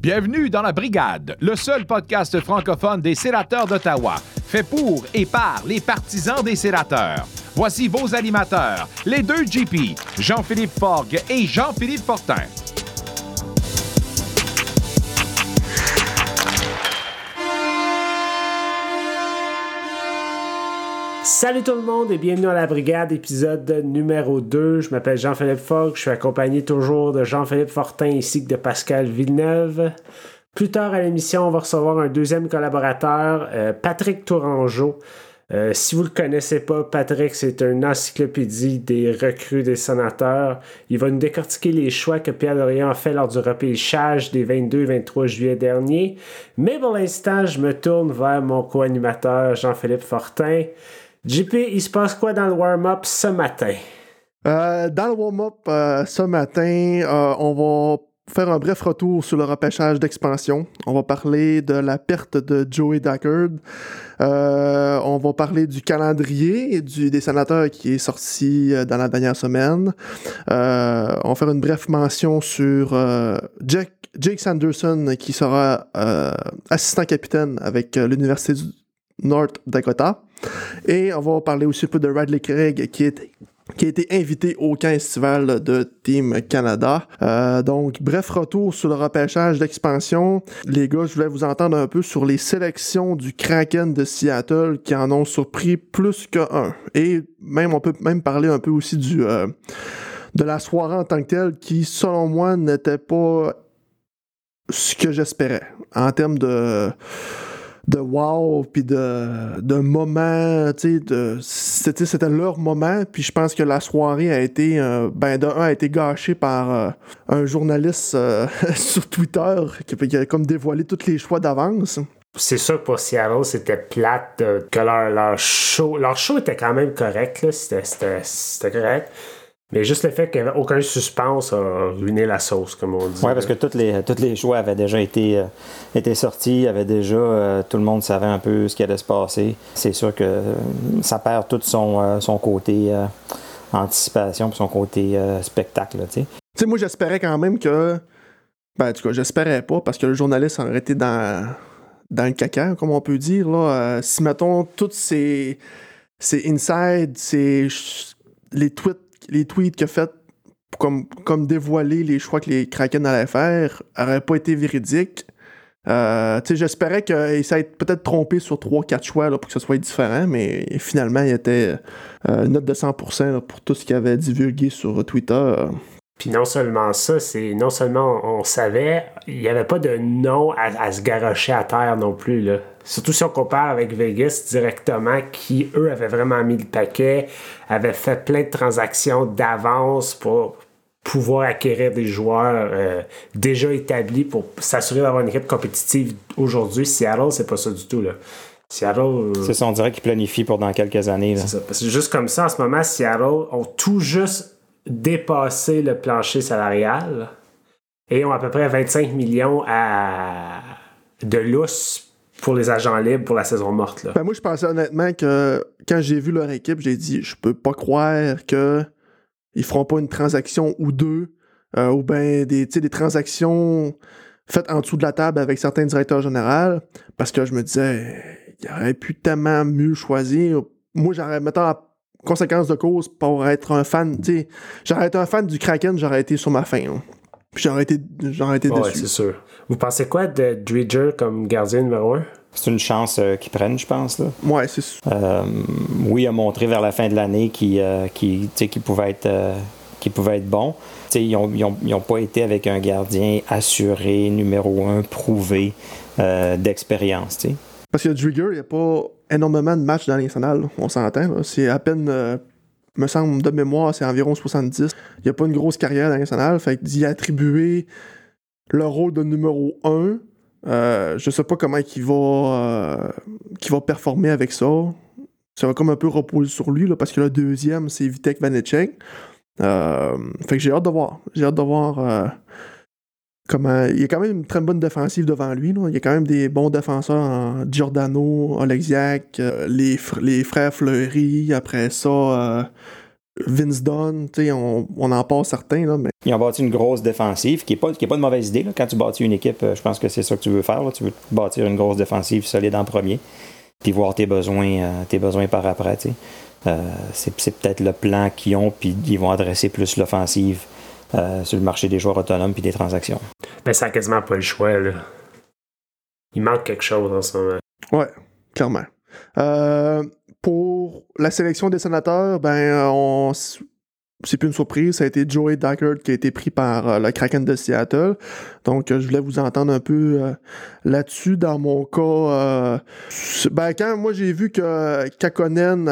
Bienvenue dans la Brigade, le seul podcast francophone des sénateurs d'Ottawa, fait pour et par les partisans des sénateurs. Voici vos animateurs, les deux GP, Jean-Philippe Forgue et Jean-Philippe Fortin. Salut tout le monde et bienvenue à la brigade, épisode numéro 2. Je m'appelle Jean-Philippe Fogg, je suis accompagné toujours de Jean-Philippe Fortin ainsi que de Pascal Villeneuve. Plus tard à l'émission, on va recevoir un deuxième collaborateur, euh, Patrick Tourangeau. Euh, si vous ne le connaissez pas, Patrick, c'est une encyclopédie des recrues des sénateurs. Il va nous décortiquer les choix que Pierre Dorian a fait lors du repêchage des 22 et 23 juillet dernier. Mais pour l'instant, je me tourne vers mon co-animateur Jean-Philippe Fortin. JP, il se passe quoi dans le warm-up ce matin? Euh, dans le warm-up euh, ce matin, euh, on va faire un bref retour sur le repêchage d'expansion. On va parler de la perte de Joey Dackard. on va parler du calendrier du, des sénateurs qui est sorti dans la dernière semaine. on va faire une brève mention sur Jake Sanderson qui sera assistant capitaine avec l'Université du North Dakota. Et on va parler aussi un peu de Radley Craig qui a été invité au camp estival de Team Canada. Euh, donc, bref retour sur le repêchage d'expansion. Les gars, je voulais vous entendre un peu sur les sélections du Kraken de Seattle qui en ont surpris plus qu'un. Et même, on peut même parler un peu aussi du euh, de la soirée en tant que telle qui, selon moi, n'était pas ce que j'espérais en termes de de wow, puis de, de moment, tu sais, c'était leur moment, puis je pense que la soirée a été, euh, ben, de un, a été gâchée par euh, un journaliste euh, sur Twitter qui, a comme dévoilé tous les choix d'avance. C'est sûr que pour Seattle, c'était plate que leur, leur, show, leur show était quand même correct, c'était correct. Mais juste le fait qu'il n'y avait aucun suspense a ruiné la sauce, comme on dit. Oui, parce que tous les, toutes les choix avaient déjà été, euh, sortis, avait déjà, euh, tout le monde savait un peu ce qui allait se passer. C'est sûr que euh, ça perd tout son, son côté anticipation, son côté spectacle. Tu sais, moi, j'espérais quand même que. Ben, en tout cas, j'espérais pas, parce que le journaliste aurait été dans, dans le caca, comme on peut dire. Là. si, mettons, toutes ces, ces insides, ces, les tweets les tweets qu'il a fait comme, comme dévoiler les choix que les Kraken allaient faire n'auraient pas été véridiques. Euh, j'espérais qu'il s'est peut-être trompé sur 3-4 choix pour que ce soit différent, mais finalement, il était euh, note de 100% pour tout ce qu'il avait divulgué sur Twitter. Puis non seulement ça, c'est non seulement on, savait, il n'y avait pas de nom à, se garocher à terre non plus. Là. Surtout si on compare avec Vegas directement, qui eux avaient vraiment mis le paquet, avaient fait plein de transactions d'avance pour pouvoir acquérir des joueurs euh, déjà établis pour s'assurer d'avoir une équipe compétitive aujourd'hui. Seattle, c'est pas ça du tout. Là. Seattle. Euh, c'est ça, on dirait qu'ils planifient pour dans quelques années. C'est ça. Parce que juste comme ça, en ce moment, Seattle ont tout juste dépasser le plancher salarial et ont à peu près 25 millions à... de lousse pour les agents libres pour la saison morte. Là. Ben moi, je pensais honnêtement que quand j'ai vu leur équipe, j'ai dit je peux pas croire que ils feront pas une transaction ou deux euh, ou ben des, des transactions faites en dessous de la table avec certains directeurs généraux parce que je me disais il aurait pu tellement mieux choisir. Moi, j'aurais, mettons, conséquence de cause pour être un fan, tu j'aurais été un fan du Kraken, j'aurais été sur ma fin. Puis j'aurais été, j'aurais été ouais, c'est sûr. Vous pensez quoi de Dredger comme gardien numéro un? C'est une chance euh, qu'ils prennent, je pense. Là. Ouais, c'est sûr. Euh, oui, il a montré vers la fin de l'année qu'il euh, pouvait être qui pouvait être bon. ils n'ont pas été avec un gardien assuré, numéro un, prouvé d'expérience. Parce que Drigger, il n'y a pas énormément de matchs dans nationale, on s'entend. C'est à peine, euh, me semble, de mémoire, c'est environ 70. Il n'y a pas une grosse carrière dans nationale, fait d'y attribuer le rôle de numéro 1, euh, je sais pas comment il va, euh, va performer avec ça. Ça va comme un peu reposer sur lui, là, parce que le deuxième, c'est Vitek Vanecek. Euh, fait que j'ai hâte de voir. J'ai hâte de voir il y a quand même une très bonne défensive devant lui. Il y a quand même des bons défenseurs en Giordano, Oleksiak, euh, les, frères Fleury, après ça, euh, Vince Dunn, on, en parle certains. Mais... Ils ont bâti une grosse défensive, qui n'est pas, qui mauvaise idée. Quand tu bâtis une équipe, je pense que c'est ça que tu veux faire. Tu veux bâtir une grosse défensive solide en premier, puis voir tes besoins, tes besoins par après. Euh, c'est, peut-être le plan qu'ils ont, puis ils vont adresser plus l'offensive euh, sur le marché des joueurs autonomes puis des transactions. Ben, ça n'a quasiment pas le choix. Là. Il manque quelque chose en ce moment. Ouais, clairement. Euh, pour la sélection des sénateurs, ben, on, c'est plus une surprise, ça a été Joey Daggard qui a été pris par euh, le Kraken de Seattle. Donc, euh, je voulais vous entendre un peu euh, là-dessus. Dans mon cas, ben, quand moi j'ai vu que Kakonen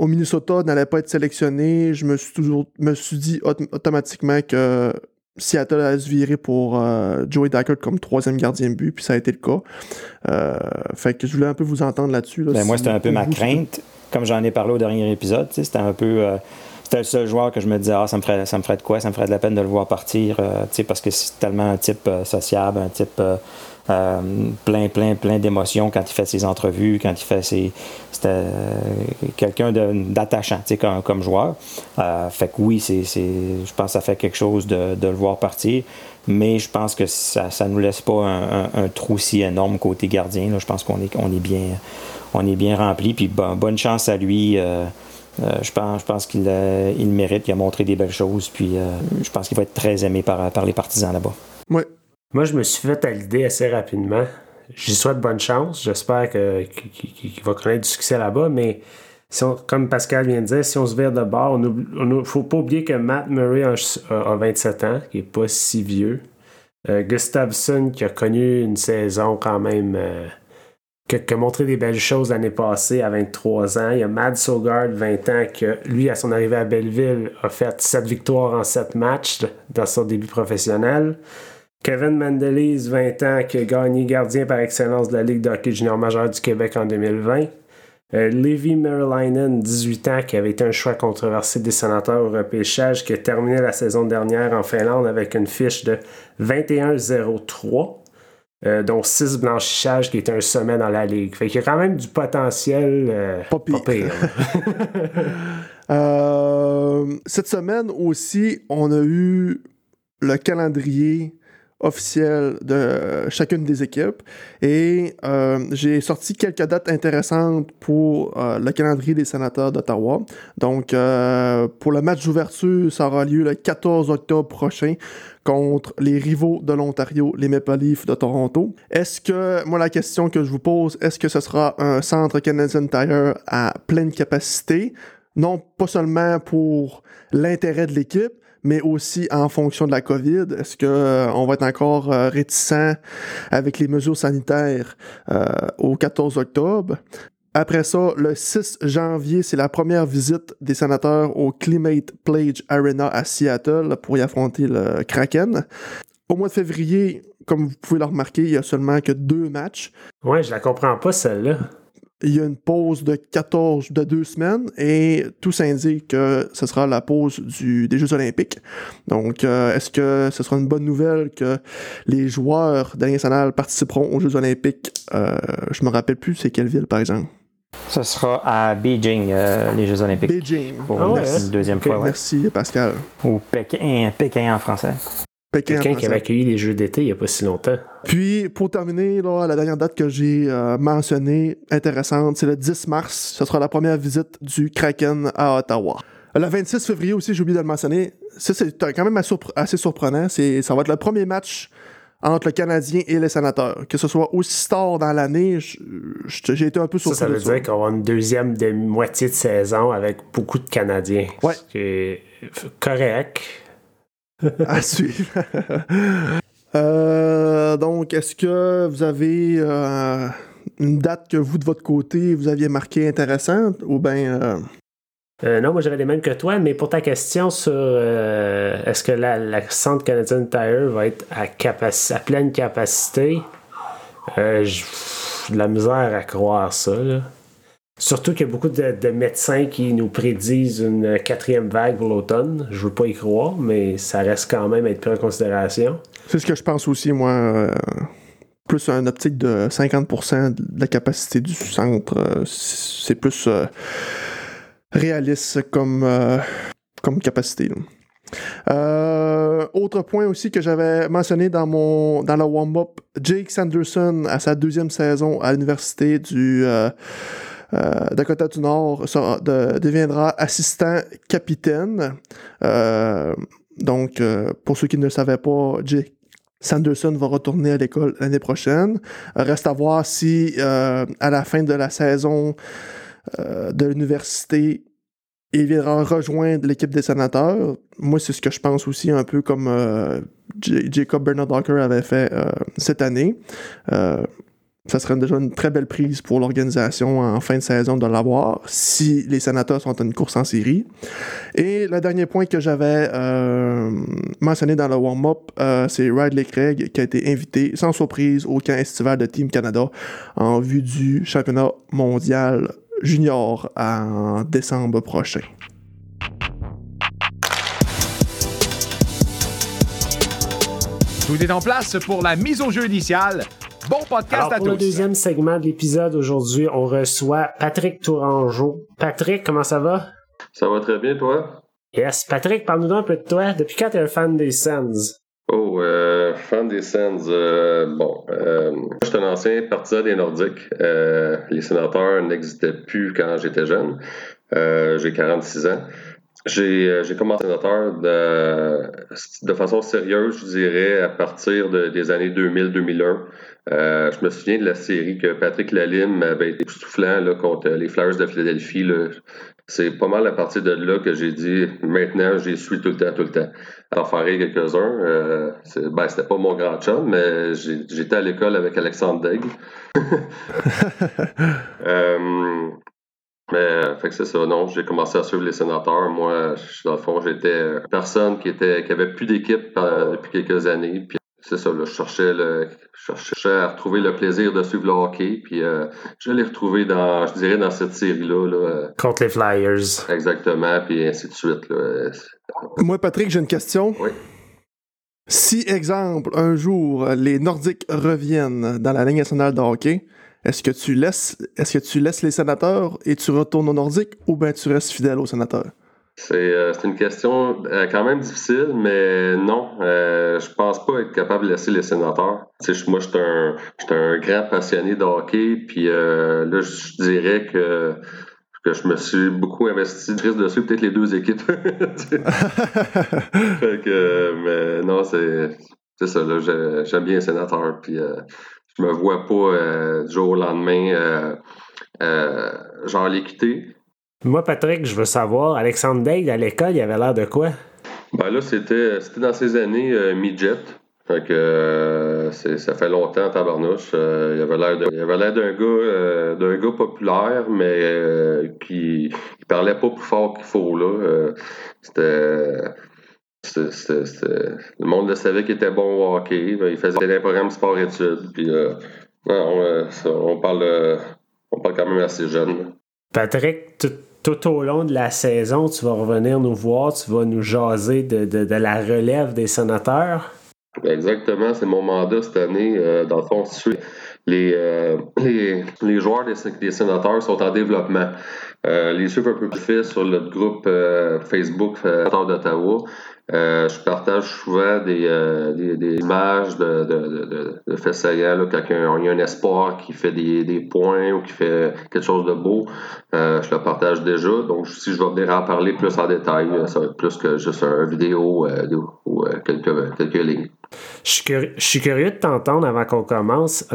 au Minnesota n'allait pas être sélectionné, je me suis toujours me suis dit automatiquement que Seattle allait se virer pour Joey Daggard comme troisième gardien de but, puis ça a été le cas. fait que je voulais un peu vous entendre là-dessus. ben, moi, c'était un peu ma crainte. Comme j'en ai parlé au dernier épisode, c'était un peu c'était le seul joueur que je me disais, ah, ça me ferait, ça me ferait de quoi, ça me ferait de la peine de le voir partir, euh, parce que c'est tellement un type euh, sociable, un type euh, plein, plein, plein d'émotions quand il fait ses entrevues, quand il fait ses. C'était quelqu'un d'attachant, comme, comme joueur. fait que oui, c'est, je pense que ça fait quelque chose de, le voir partir, mais je pense que ça ne nous laisse pas un, trou si énorme côté gardien. Je pense qu'on est, on est, bien, on est bien rempli, puis bonne chance à lui. Euh, je pense, je pense qu'il euh, il mérite, il a montré des belles choses, puis euh, je pense qu'il va être très aimé par, par les partisans là-bas. Ouais. Moi, je me suis fait à l'idée assez rapidement. J'y souhaite bonne chance. J'espère qu'il va connaître du succès là-bas, mais si comme Pascal vient de dire, si on se vire de bord, il ne faut pas oublier que Matt Murray a, 27 ans, qui n'est pas si vieux. Gustafsson, qui a connu une saison quand même qui a, montré des belles choses l'année passée à 23 ans. Il y a Mad Sogard, 20 ans, qui, lui, à son arrivée à Belleville, a fait 7 victoires en 7 matchs dans son début professionnel. Kevin Mendelise, 20 ans, qui a gagné gardien par excellence de la Ligue de hockey junior majeur du Québec en 2020. Euh, Merlinen, 18 ans, qui avait été un choix controversé des sénateurs au repêchage, qui a terminé la saison dernière en Finlande avec une fiche de 21-0-3. Euh, dont 6 blanchissages qui est un sommet dans la ligue. Fait qu'il y a quand même du potentiel euh, pas pire. Euh, cette semaine aussi, on a eu le calendrier officiel de chacune des équipes. Et j'ai sorti quelques dates intéressantes pour le calendrier des sénateurs d'Ottawa. Donc, pour le match d'ouverture, ça aura lieu le 14 octobre prochain contre les rivaux de l'Ontario, les Maple Leafs de Toronto. Est-ce que, moi la question que je vous pose, est-ce que ce sera un centre Canadian Tire à pleine capacité? Non, pas seulement pour l'intérêt de l'équipe, mais aussi en fonction de la COVID. Est-ce que euh, va être encore euh, réticent avec les mesures sanitaires euh, au 14 octobre? Après ça, le 6 janvier, c'est la première visite des sénateurs au Climate Pledge Arena à Seattle pour y affronter le Kraken. Au mois de février, comme vous pouvez le remarquer, il y a seulement que deux matchs. Ouais, je la comprends pas celle-là. Il y a une pause de 14, de deux semaines et tout s'indique que ce sera la pause du, des Jeux Olympiques. Donc, euh, est-ce que ce sera une bonne nouvelle que les joueurs de nationale participeront aux Jeux Olympiques? Euh, je me rappelle plus c'est quelle ville, par exemple. Ce sera à Beijing, euh, les Jeux Olympiques. Beijing. Pour ah une deuxième fois. Merci, Pascal. Ou Pékin, Pékin en français. Pékin, qui avait accueilli les Jeux d'été il n'y a pas si longtemps. Puis, pour terminer, la dernière date que j'ai euh, mentionnée, intéressante, c'est le 10 mars. Ce sera la première visite du Kraken à Ottawa. Le 26 février aussi, j'ai oublié de le mentionner. Ça, c'est quand même assez surprenant. Ça va être le premier match entre le Canadien et les sénateurs. Que ce soit aussi tard dans l'année, j'ai été un peu surpris. Ça, ça veut dire qu'on va une deuxième de moitié de saison avec beaucoup de Canadiens. Ouais. C'est correct. à suivre. Euh, donc, est-ce que vous avez euh, une date que vous, de votre côté, vous aviez marquée intéressante ou. Euh, non, moi j'avais les mêmes que toi, mais pour ta question sur est-ce que la, centre Canadian Tire va être à, à pleine capacité, j'ai de la misère à croire ça. Surtout qu'il y a beaucoup de, médecins qui nous prédisent une quatrième vague pour l'automne. Je veux pas y croire, mais ça reste quand même à être pris en considération. C'est ce que je pense aussi, moi. plus un optique de 50% de la capacité du centre. C'est plus réaliste comme, comme capacité. autre point aussi que j'avais mentionné dans mon dans le warm-up, Jake Sanderson à sa deuxième saison à l'université du Dakota du Nord deviendra assistant capitaine. donc, pour ceux qui ne le savaient pas, Jake Sanderson va retourner à l'école l'année prochaine. Euh, reste à voir si euh, à la fin de la saison euh, de l'université, il viendra rejoindre l'équipe des sénateurs. Moi, c'est ce que je pense aussi, un peu comme Jacob Bernard Docker avait fait cette année ça serait déjà une très belle prise pour l'organisation en fin de saison de l'avoir si les sénateurs sont en une course en série. Et le dernier point que j'avais euh, mentionné dans le warm-up, euh, c'est Ridley Craig qui a été invité sans surprise au camp estival de Team Canada en vue du championnat mondial junior en décembre prochain. Tout est en place pour la mise au jeu initiale. Bon podcast à pour le deuxième segment de l'épisode aujourd'hui, on reçoit Patrick Tourangeau. Patrick, comment ça va? Ça va très bien, toi? Yes. Patrick, parle-nous un peu de toi. Depuis quand t'es un fan des Sens? Oh, euh, fan des Sens. Euh, bon, euh, je suis un ancien partisan des Nordiques. Euh, les sénateurs n'existaient plus quand j'étais jeune. J'ai 46 ans. J'ai, commencé sénateur de, de façon sérieuse, je dirais, à partir des années 2000-2001. Euh, je me souviens de la série que Patrick Lalim avait été soufflant contre les Flyers de Philadelphie. C'est pas mal à partir de là que j'ai dit maintenant j'y suis tout le temps, tout le temps. Alors quelques-uns. Euh, ben, c'était pas mon grand chum, mais j'étais à l'école avec Alexandre Daigle. euh, mais fait que c'est ça, non, j'ai commencé à suivre les sénateurs. Moi, dans le fond, j'étais personne qui était qui avait plus d'équipe euh, depuis quelques années. Puis c'est ça, là, je cherchais le, je cherchais à retrouver le plaisir de suivre le hockey, puis euh, je l'ai retrouvé dans, je dirais, dans cette série-là. Là, euh. Contre les Flyers. Exactement, puis ainsi de suite. Là. Moi, Patrick, j'ai une question. Oui. Si, exemple, un jour, les Nordiques reviennent dans la Ligue nationale de hockey, est-ce que tu laisses, est-ce que tu laisses les sénateurs et tu retournes aux Nordiques ou bien tu restes fidèle aux sénateurs? Euh, c'est une question euh, quand même difficile, mais non, euh, je pense pas être capable de laisser les sénateurs. moi, je suis un, grand passionné de hockey, puis euh, là, je dirais que je me suis beaucoup investi. Je risque de suivre peut-être les deux équipes. fait que, mais non, c'est, c'est ça. Là, j'aime bien les sénateurs, puis je me vois pas du jour au lendemain genre les quitter. Moi, Patrick, je veux savoir, Alexandre Daigle, à l'école, il avait l'air de quoi? Ben là, c'était, c'était dans ses années euh, midget. Fait que euh, ça fait longtemps tabarnouche. Euh, il avait l'air de, il avait l'air d'un gars euh, d'un gars populaire, mais qui, qui parlait pas plus fort qu'il faut là. c'était, le monde le savait qu'il était bon au hockey. Il faisait des programmes sport-études. Puis on, on, parle on parle quand même assez jeune. Patrick, tout au long de la saison, tu vas revenir nous voir, tu vas nous jaser de, la relève des sénateurs? Exactement, c'est mon mandat cette année. Euh, dans le fond, euh, les, les, joueurs des, sénateurs sont en développement. Euh, les suivre un peu plus fait sur le groupe Facebook d'Ottawa. Euh, je partage souvent des, euh, des, des, images de, de, de, de faits saillants, là, quand il y a un espoir qui fait des, des points ou qui fait quelque chose de beau. Euh, je le partage déjà. Donc, si je vais venir en parler plus en détail, ça va être plus que juste une vidéo ou quelques, quelques lignes. Je suis, curieux, de t'entendre avant qu'on commence.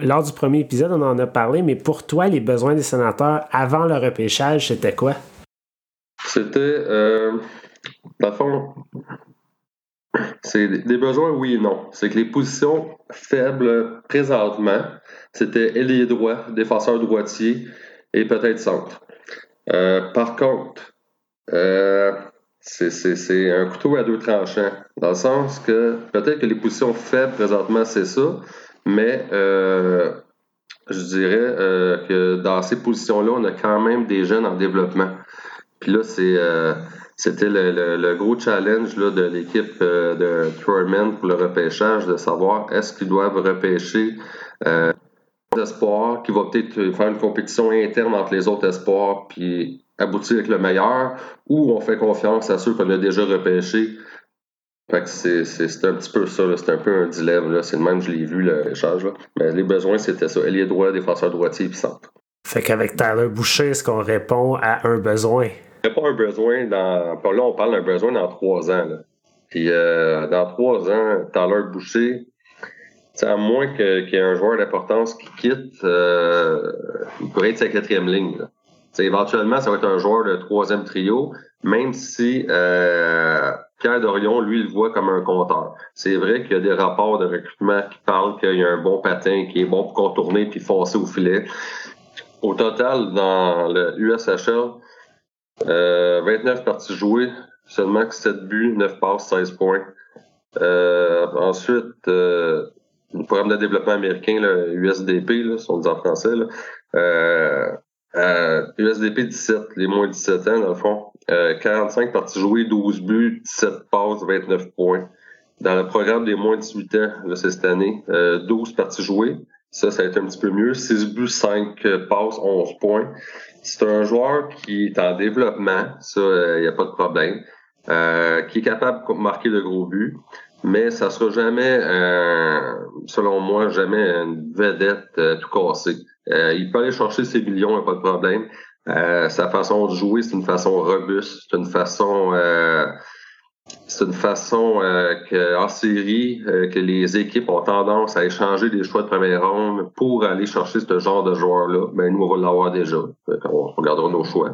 lors du premier épisode, on en a parlé, mais pour toi, les besoins des sénateurs avant le repêchage, c'était quoi? C'était dans le fond, c'est des besoins, oui et non. C'est que les positions faibles présentement, c'était ailier droit, défenseur droitier et peut-être centre. Euh, par contre, euh, c'est un couteau à deux tranchants, dans le sens que peut-être que les positions faibles présentement, c'est ça, mais euh, je dirais que dans ces positions-là, on a quand même des jeunes en développement. Puis là, c'est c'était le, gros challenge là, de l'équipe euh, de Truman pour le repêchage, de savoir est-ce qu'ils doivent repêcher euh, espoirs, qui va peut-être faire une compétition interne entre les autres espoirs, puis aboutir avec le meilleur ou on fait confiance à ceux qu'on a déjà repêchés. Fait que c'est, un petit peu ça, c'est un peu un dilemme. C'est le même, je l'ai vu, l'échange. Mais les besoins, c'était ça. Ailier droit, défenseur droitier et centre. Fait qu'avec Tyler Boucher, est-ce qu'on répond à un besoin? N'y a pas un besoin dans. Là, on parle d'un besoin dans trois ans. Là. Puis euh, dans trois ans, Tyler Boucher, à moins qu'il y ait un joueur d'importance qui quitte, euh, il pourrait être sa quatrième ligne. Éventuellement, ça va être un joueur de troisième trio, même si euh, Pierre Dorion, lui, le voit comme un compteur. C'est vrai qu'il y a des rapports de recrutement qui parlent qu'il y a un bon patin qui est bon pour contourner puis foncer au filet. Au total, dans le USHL, euh, 29 parties jouées, seulement 7 buts, 9 passes, 16 points. Euh, ensuite, euh, le programme de développement américain, le USDP, là, si on dit en français, euh, USDP 17, les moins 17 ans, dans le fond. 45 parties jouées, 12 buts, 17 passes, 29 points. Dans le programme des moins de 18 ans, c'est cette année, 12 parties jouées. Ça, ça a été un petit peu mieux. 6 buts, 5 passes, 11 points. C'est un joueur qui est en développement, ça, il n'y a pas de problème. Euh, qui est capable de marquer de gros buts, mais ça sera jamais, euh, selon moi, jamais une vedette euh, tout cassée. il peut aller chercher ses millions, pas de problème. sa façon de jouer, c'est une façon robuste, c'est une façon c'est une façon en série que les équipes ont tendance à échanger des choix de première ronde pour aller chercher ce genre de joueur-là. Ben, nous, on va l'avoir déjà. On regardera nos choix.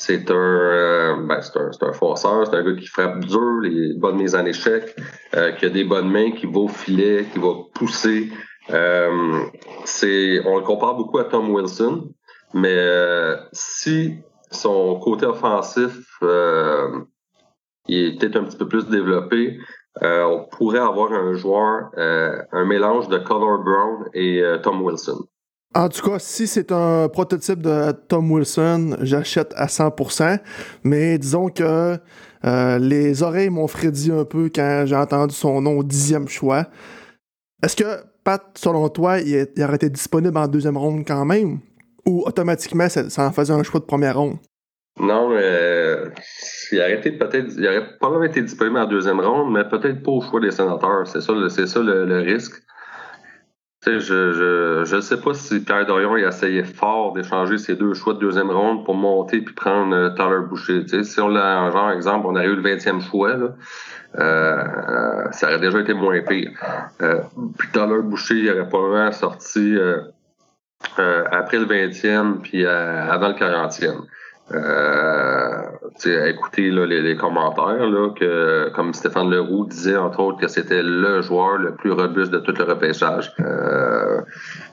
C'est un, euh, ben, c'est un, un forceur, c'est un gars qui frappe dur, les bonnes mises en échec, euh, qui a des bonnes mains, qui va au filet, qui va pousser. Euh, c'est, on le compare beaucoup à Tom Wilson, mais euh, si son côté offensif il est peut-être un petit peu plus développé, on pourrait avoir un joueur, un mélange de Connor Brown et Tom Wilson. En tout cas, si c'est un prototype de Tom Wilson, j'achète à 100%. Mais disons que euh, les oreilles m'ont frédi un peu quand j'ai entendu son nom au dixième choix. Est-ce que, Pat, selon toi, il, aurait été disponible en deuxième ronde quand même? Ou automatiquement, ça, en faisait un choix de première ronde? Non, euh, il aurait été peut-être, il aurait probablement été disponible en deuxième ronde, mais peut-être pas au choix des sénateurs. C'est ça, c'est ça le risque. Tu sais, je, je, je sais pas si Pierre Dorion a essayé fort d'échanger ses deux choix de deuxième ronde pour monter puis prendre euh, Tyler Boucher. Tu sais, si on l'a, genre, exemple, on aurait eu le 20e choix, euh, ça aurait déjà été moins pire. Euh, puis Tyler Boucher, il aurait probablement sorti euh, euh après le 20e puis avant le 40e euh, écouter là, les, les, commentaires, là, que comme Stéphane Leroux disait entre autres que c'était le joueur le plus robuste de tout le repêchage. Euh,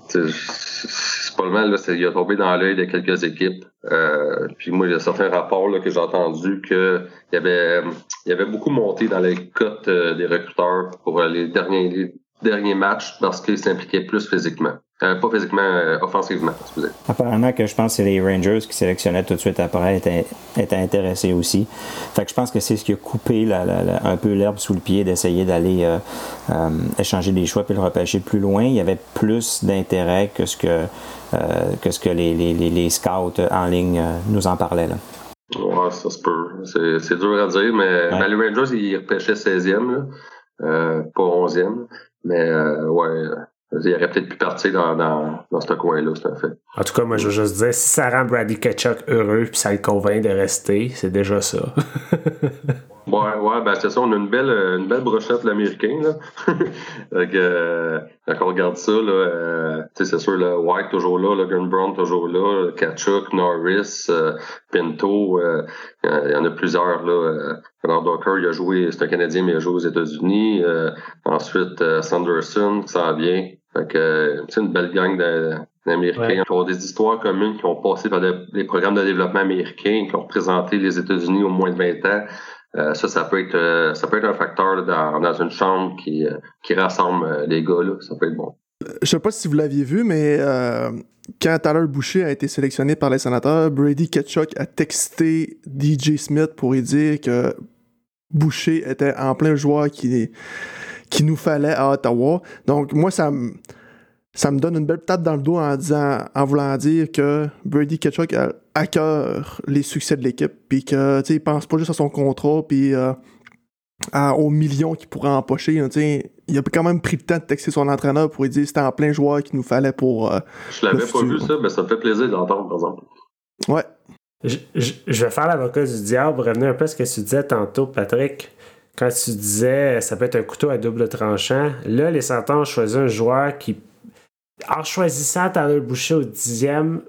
c'est pas le mal, là, il a tombé dans l'œil de quelques équipes. Euh, puis moi, il y a certains rapports là, que j'ai entendu que il y avait il y avait beaucoup monté dans les cotes euh, des recruteurs pour les derniers les derniers matchs parce qu'ils s'impliquaient plus physiquement. Euh, pas physiquement, euh, offensivement, excusez. Apparemment que je pense que c'est les Rangers qui sélectionnaient tout de suite après étaient, étaient intéressés aussi. Fait que je pense que c'est ce qui a coupé la, la, un peu l'herbe sous le pied d'essayer d'aller euh, euh, échanger des choix puis le repêcher plus loin. Il y avait plus d'intérêt que ce que, que, ce que les, les, les, scouts en ligne nous en parlaient. Là. Ouais, ça se peut. C'est dur à dire, mais, ouais. les Rangers, ils repêchaient 16e, là, pas 11e. Mais ouais il aurait peut-être pu partir dans, dans, dans ce coin-là, c'est fait. En tout cas, moi, je veux juste dire, si ça rend Bradley Ketchuk heureux puis ça le convainc de rester, c'est déjà ça. ouais, ouais, ben c'est ça, on a une belle, une belle brochette l'américain, euh, quand on regarde ça, là, euh, c'est sûr, là, White toujours là, Logan Brown toujours là, Kachuk, Norris, euh, Pinto, euh, il y en a plusieurs, là. Euh, alors, Docker, il a joué, c'est un Canadien, mais il a joué aux États-Unis. ensuite, Sanderson, ça vient. Fait que c'est une belle gang d'Américains qui ont des histoires communes, qui ont passé par des, programmes de développement américains, qui ont représenté les États-Unis au moins de 20 ans. Euh, ça, ça peut être euh, ça peut être un facteur dans, une chambre qui, euh, qui rassemble les gars. Là. Ça peut être bon. Je sais pas si vous l'aviez vu, mais quand Tyler Boucher a été sélectionné par les sénateurs, Brady Ketchuk a texté DJ Smith pour lui dire que Boucher était en plein joueur qui qui nous fallait à Ottawa. Donc, moi, ça me ça me donne une belle tape dans le dos en, disant, en voulant dire que Brady Ketchuk a à cœur les succès de l'équipe, puis que, tu sais, il pense pas juste à son contrat, puis euh, aux millions qu'il pourrait empocher. Hein, il a quand même pris le temps de texter son entraîneur pour lui dire que c'était en plein joueur qu'il nous fallait pour. Euh, je l'avais pas vu, ça, mais ça me fait plaisir d'entendre, par exemple. Ouais. Je, je, vais faire l'avocat du diable, revenir un peu à ce que tu disais tantôt, Patrick. Quand tu disais ça peut être un couteau à double tranchant, là, les Santons ont choisi un joueur qui, en choisissant Tyler Boucher au dixième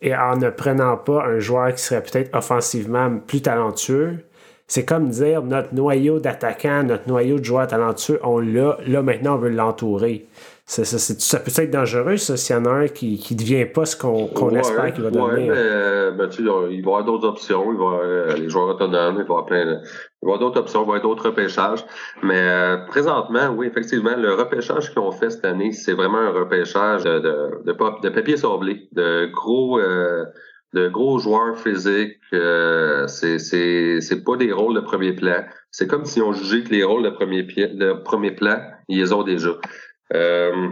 et en ne prenant pas un joueur qui serait peut-être offensivement plus talentueux, c'est comme dire notre noyau d'attaquants, notre noyau de joueurs talentueux, on l'a, là maintenant on veut l'entourer. Ça, ça, ça, peut être dangereux, ça, s'il y en a un qui ne devient pas ce qu'on, espère qu'il va devenir. Ouais, mais, ben, tu, il va y avoir d'autres options, il va y avoir euh, les joueurs autonomes, il va y avoir plein de, il va y avoir d'autres options, il va y avoir d'autres repêchages. Mais euh, présentement, oui, effectivement, le repêchage qu'ils ont fait cette année, c'est vraiment un repêchage de, de, de, de papier sablé, de gros euh, de gros joueurs physiques. Euh, c'est c'est pas des rôles de premier plan. C'est comme si on jugeait que les rôles de premier, de premier plan, ils les ont déjà. Euh,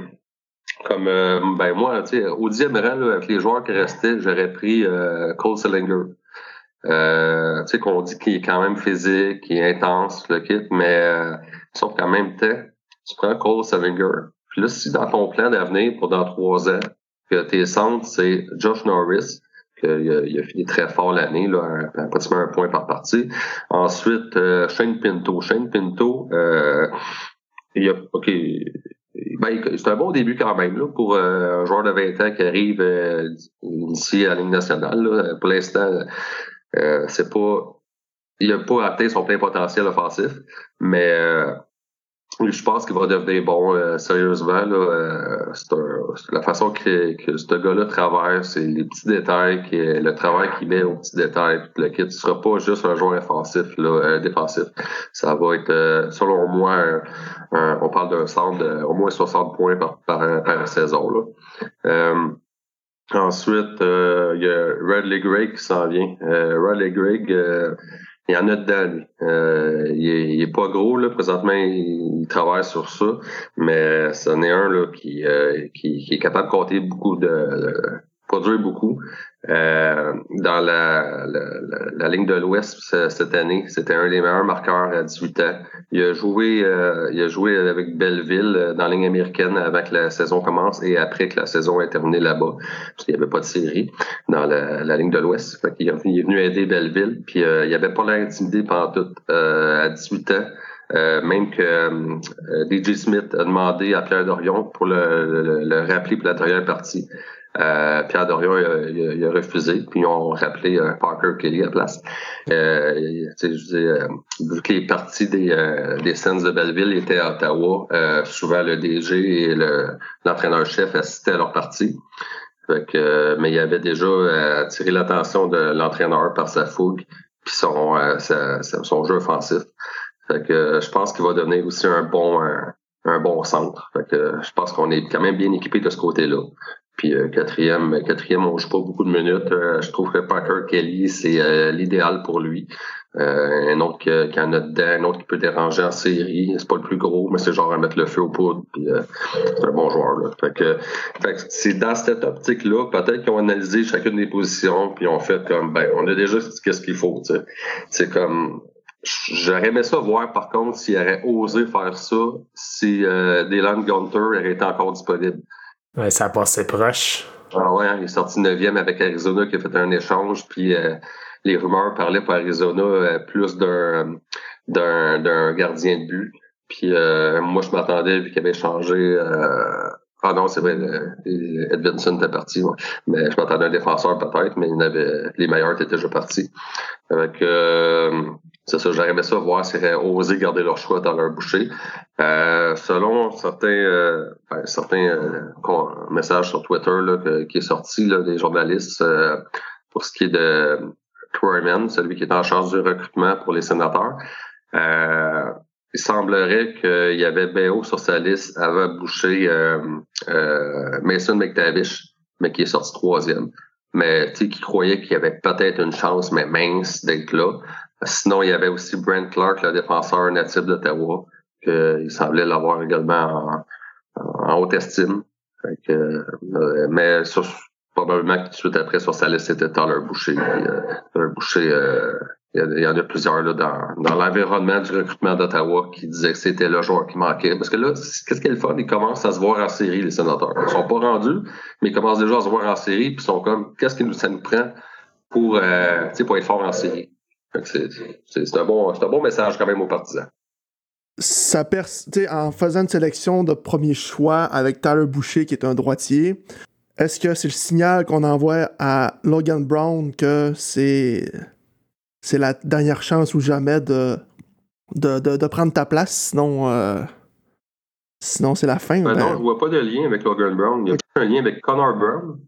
comme euh, ben moi, tu sais, au dixième rang, avec les joueurs qui restaient, j'aurais pris euh, Cole Slinger. tu sais, qu'on dit qu'il est quand même physique, qu'il est intense, le kit, mais sauf qu'en même temps, tu prends Cole Slinger. Puis là, si dans ton plan d'avenir pour dans trois ans, que tes centres, c'est Josh Norris, il a, fini très fort l'année, là, pratiquement un point par partie. Ensuite, euh, Shane Pinto. Shane Pinto, euh, il a, OK, ben, c'est un bon début quand même là, pour euh, un joueur de 20 ans qui arrive euh, ici à la Ligue nationale. Pour l'instant, c'est pas. Il n'a pas atteint son plein potentiel offensif, mais je pense qu'il va devenir bon, euh, sérieusement. Là, euh, c'est la façon que, que ce gars-là travaille, c'est les petits détails, le travail qu'il met aux petits détails. Le kit ne sera pas juste un joueur offensif, là, euh, défensif. Ça va être, selon moi, on parle d'un centre de au moins 60 points par, par, saison. Là. ensuite, il y a Radley Gregg qui s'en vient. Radley Gregg il y en a dedans. Euh, il, est, pas gros, là. Présentement, il, travaille sur ça. Mais c'en est un là, qui, euh, qui, qui, est capable de compter beaucoup de, produire beaucoup. Euh, dans la, ligne de l'Ouest cette année, c'était un des meilleurs marqueurs à 18 ans. Il a joué, euh, il a joué avec Belleville euh, dans la ligne américaine avant que la saison commence et après que la saison ait terminé là-bas, parce qu'il n'y avait pas de série dans la, ligne de l'Ouest. il, est venu aider Belleville, puis il il avait pas l'air intimidé pendant tout à 18 ans. même que DJ Smith a demandé à Pierre Dorion pour le, le, rappeler pour la dernière partie. Euh, Pierre Dorion il a, refusé, puis ils ont rappelé euh, Parker Kelly à la place. Euh, je euh, vu que les parties des, euh, des scènes de Belleville étaient à Ottawa, souvent le DG et l'entraîneur-chef assistaient à leur partie. Fait que, mais il avait déjà attiré l'attention de l'entraîneur par sa fougue puis son, son jeu offensif. Fait que je pense qu'il va donner aussi un bon un, bon centre. Fait que je pense qu'on est quand même bien équipé de ce côté-là. Puis euh, quatrième, quatrième, on joue pas beaucoup de minutes. Euh, je trouve que Parker Kelly, c'est euh, l'idéal pour lui. un autre qui, en a dedans, un autre qui peut déranger en série. C'est pas le plus gros, mais c'est genre à mettre le feu au poudre. Puis c'est un bon joueur. Là. Fait que, c'est dans cette optique-là, peut-être qu'ils ont analysé chacune des positions, puis ont fait comme ben, on a déjà qu'est-ce qu'il faut. C'est comme J'aurais aimé ça voir, par contre, s'il aurait osé faire ça si euh, Dylan Gunter aurait été encore disponible. Ouais, ça a passé proche. Ah ouais, hein, il est sorti 9e avec Arizona qui a fait un échange, puis euh, les rumeurs parlaient pour Arizona euh, plus d'un d'un gardien de but. Puis euh, moi, je m'attendais, vu qu'il avait changé. Ah non, c'est vrai, Edvinson était parti. Mais je m'attendais à un défenseur peut-être, mais il avait, les meilleurs étaient déjà partis. Avec c'est ça, j'aurais aimé ça voir s'ils auraient osé garder leur choix dans leur boucher. Euh, selon certains euh, ben, certains euh, messages sur Twitter là, qui est sorti là, des journalistes pour ce qui est de Troyman, celui qui est en charge du recrutement pour les sénateurs. Il semblerait qu'il y avait BO sur sa liste avant Boucher Mason McTavish, mais qui est sorti troisième. Mais tu sais, qui croyait qu'il y avait peut-être une chance, mais mince, d'être là. Sinon, il y avait aussi Brent Clark, le défenseur natif d'Ottawa, qu'il semblait l'avoir également en, haute estime. mais probablement que tout de suite après sur sa liste, c'était Tyler Boucher. Tyler Boucher, il y, en a plusieurs là, dans, dans l'environnement du recrutement d'Ottawa qui disaient que c'était le joueur qui manquait. Parce que là, qu'est-ce qu'il fait? Ils commencent à se voir en série, les sénateurs. Ils sont pas rendus, mais ils commencent déjà à se voir en série, puis ils sont comme, qu'est-ce que ça nous prend pour, euh, pour être fort en série? C'est un, bon, un bon message quand même aux partisans. Ça en faisant une sélection de premier choix avec Tyler Boucher, qui est un droitier, est-ce que c'est le signal qu'on envoie à Logan Brown que c'est c'est la dernière chance ou jamais de, de, de, prendre ta place, sinon, euh, sinon c'est la fin. Ben non, je vois pas de lien avec Logan Brown. Il y a un lien avec Connor Brown.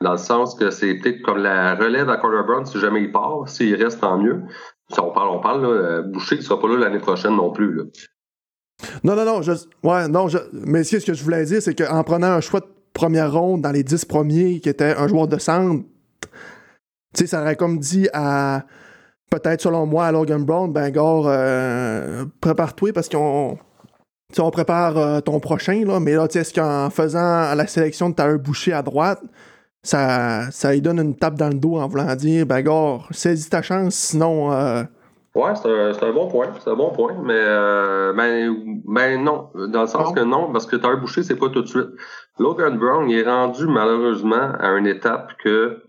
Dans le sens que c'est peut-être comme la relève à Connor Brown si jamais il part. S'il reste, tant mieux. Si on parle, on parle, là, euh, Boucher ne sera pas là l'année prochaine non plus. Là. Non, non, non. Je, ouais, non, je, mais ce que je voulais dire, c'est qu'en prenant un choix de première ronde dans les dix premiers, qui était un joueur de centre, tu sais, ça aurait comme dit à. Peut-être, selon moi, à Logan Brown, ben, gars, euh, prépare-toi parce qu'on. on prépare euh, ton prochain, là, mais là, tu sais, est-ce qu'en faisant la sélection de Tyler Boucher à droite, ça, ça lui donne une tape dans le dos en voulant dire, ben, gars, saisis ta chance, sinon. Euh... Ouais, c'est un, un, bon point. C'est un bon point. Mais euh, ben, ben non. Dans le sens que non, parce que Tyler Boucher, c'est pas tout de suite. Logan Brown, il est rendu malheureusement à une étape que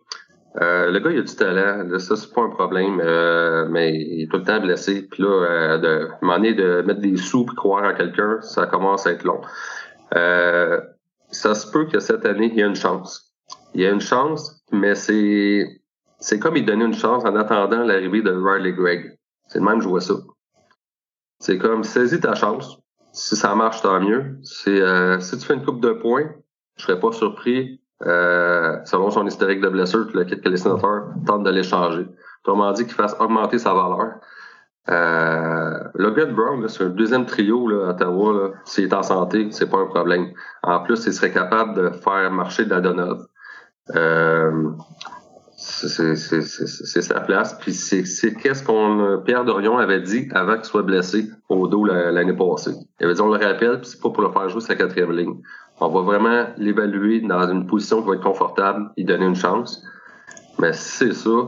euh, le gars, il a du talent. ça, c'est pas un problème. Euh, mais il est tout le temps blessé. Puis là, euh, de demander de mettre des sous et croire en quelqu'un, ça commence à être long. Euh, ça se peut que cette année, il y a une chance. Il y a une chance, mais c'est c'est comme il donnait une chance en attendant l'arrivée de Riley Gregg. C'est le même, je ça. C'est comme saisis ta chance. Si ça marche, tant mieux. C'est si tu fais une coupe de points, je serais pas surpris euh, selon son historique de blessure, que, que les sénateurs tentent de l'échanger. Autrement dit, qu'il fasse augmenter sa valeur. Euh, Logan Brown, c'est un deuxième trio là, à Ottawa. S'il est en santé, c'est pas un problème. En plus, il serait capable de faire marcher Dadonov. Euh, c'est sa place. Puis c'est qu'est-ce qu'on Pierre Dorion avait dit avant qu'il soit blessé au dos l'année passée. Il avait dit on le rappelle, puis c'est pas pour le faire jouer sa quatrième ligne. On va vraiment l'évaluer dans une position qui va être confortable, lui donner une chance. Mais si c'est ça,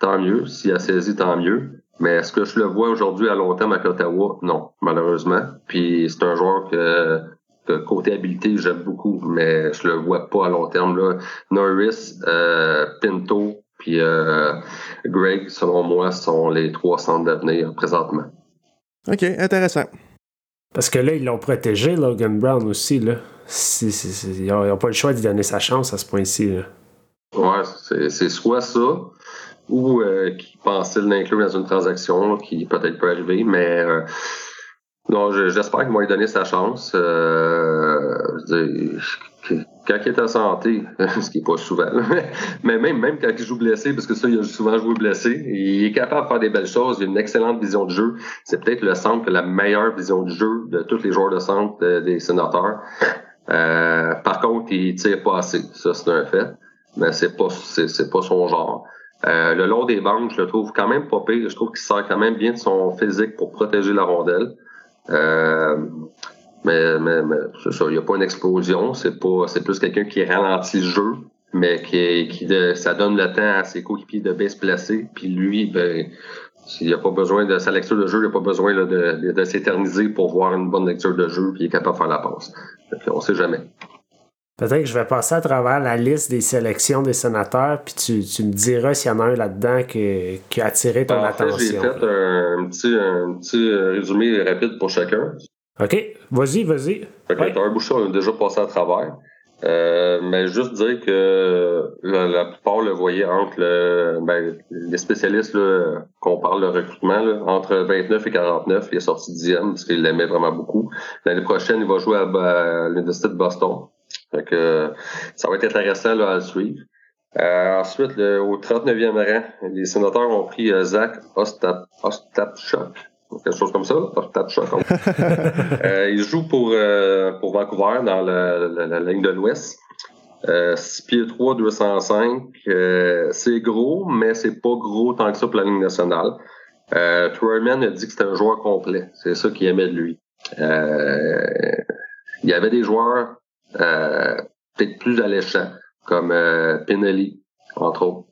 tant mieux. S'il a saisi, tant mieux. Mais est-ce que je le vois aujourd'hui à long terme à Ottawa? Non, malheureusement. Puis c'est un joueur que, côté habileté, j'aime beaucoup, mais je le vois pas à long terme. Là. Norris, euh, Pinto, puis euh, Greg, selon moi, sont les trois centres d'avenir présentement. OK, intéressant. Parce que là, ils l'ont protégé, Logan Brown aussi. Là. ils n'ont pas le choix de donner sa chance à ce point-ci. Ouais, c'est soit ça, ou euh, qu'ils pensaient l'inclure dans une transaction qui peut-être peut arriver, mais euh, non, j'espère qu'ils vont donner sa chance. Euh, quand il est en santé, ce qui n'est pas souvent, mais même, même quand il joue blessé, parce que ça, il a souvent joué blessé, il est capable de faire des belles choses, il a une excellente vision de jeu. C'est peut-être le centre la meilleure vision du jeu de tous les joueurs de centre des sénateurs. Euh, par contre, il tire pas assez. Ça, c'est un fait. Mais c'est pas, c'est, pas son genre. Euh, le long des bandes, je le trouve quand même pas pire. Je trouve qu'il sert quand même bien de son physique pour protéger la rondelle. Euh, mais, mais, mais c'est ça, il n'y a pas une explosion. C'est pas, c'est plus quelqu'un qui ralentit le jeu, mais qui, qui ça donne le temps à ses coéquipiers de bien se placer. Puis lui, ben, s'il n'y a pas besoin de sa lecture de jeu, il n'y a pas besoin de, de, de s'éterniser pour voir une bonne lecture de jeu, puis il est capable de faire la passe. On sait jamais. Peut-être que je vais passer à travers la liste des sélections des sénateurs, puis tu, tu me diras s'il y en a un là-dedans qui, qui, a attiré ton attention. J'ai fait un, petit, un petit résumé rapide pour chacun. OK, vas-y, vas-y. Fait que un bouchon, on a déjà passé à travers. Euh, mais juste dire que la, plupart le voyaient entre le, ben, les spécialistes qu'on parle de recrutement, là, entre 29 et 49. Il est sorti dixième parce qu'il l'aimait vraiment beaucoup. L'année prochaine, il va jouer à, l'Université de Boston. Fait que, ça va être intéressant là, à le suivre. Euh, ensuite, le, au 39e rang, les sénateurs ont pris euh, Zach Ostapchuk quelque chose comme ça, euh, il joue pour, euh, pour Vancouver dans la, la, ligne de l'Ouest. Euh, 6 pieds 3, 205. Euh, c'est gros, mais c'est pas gros tant que ça pour la ligne nationale. Euh, a dit que c'était un joueur complet. C'est ça qu'il aimait de lui. Euh, il y avait des joueurs peut-être plus alléchants, comme euh, entre autres.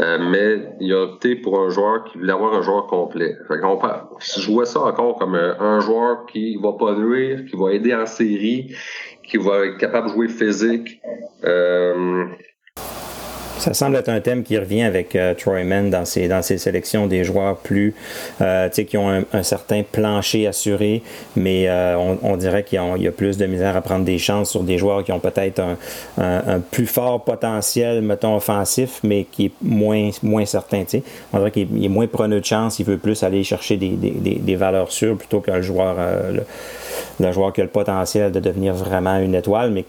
Euh, mais il a opté pour un joueur qui voulait avoir un joueur complet. Fait qu'on je vois ça encore comme un, un, joueur qui va pas nuire, qui va aider en série, qui va être capable de jouer physique. Euh, ça semble être un thème qui revient avec euh, Troyman dans ses, dans ses sélections des joueurs plus, euh, qui ont un, certain plancher assuré, mais euh, on, dirait qu'il y, a plus de misère à prendre des chances sur des joueurs qui ont peut-être un, un, plus fort potentiel, mettons, offensif, mais qui est moins, moins certain. sais. On dirait qu'il est moins preneur de chance, il veut plus aller chercher des, des, des, valeurs sûres plutôt que le joueur, le, le, joueur qui a le potentiel de devenir vraiment une étoile, mais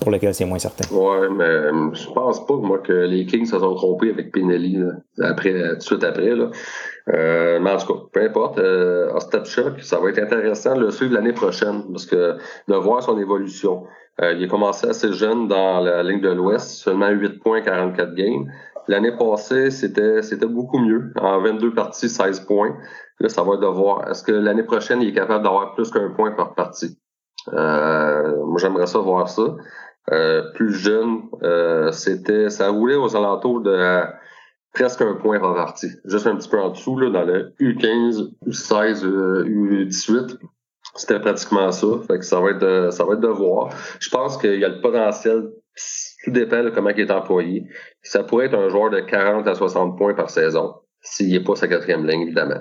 pour lequel c'est moins certain. Ouais, mais je pense pas, moi, que les Kings se sont trompés avec Pinelli après, tout de suite après. Là. Euh, mais en tout cas, peu importe. Euh, Ostapchuk, ça va être intéressant de le suivre l'année prochaine parce que de voir son évolution. Euh, il a commencé assez jeune dans la ligne de l'Ouest, seulement 8 points, 44 games. L'année passée, c'était c'était beaucoup mieux. En 22 parties, 16 points. Là, ça va être de voir. Est-ce que l'année prochaine, il est capable d'avoir plus qu'un point par partie? Euh, moi, j'aimerais ça voir ça. Euh, plus jeune, euh, c'était ça roulait aux alentours de presque un point partie. Juste un petit peu en dessous, là, dans le U15, U16, U18. C'était pratiquement ça. Fait que ça va être de, ça va être de voir. Je pense qu'il y a le potentiel. Tout dépend de comment il est employé. Ça pourrait être un joueur de 40 à 60 points par saison s'il n'est pas sa quatrième ligne, évidemment.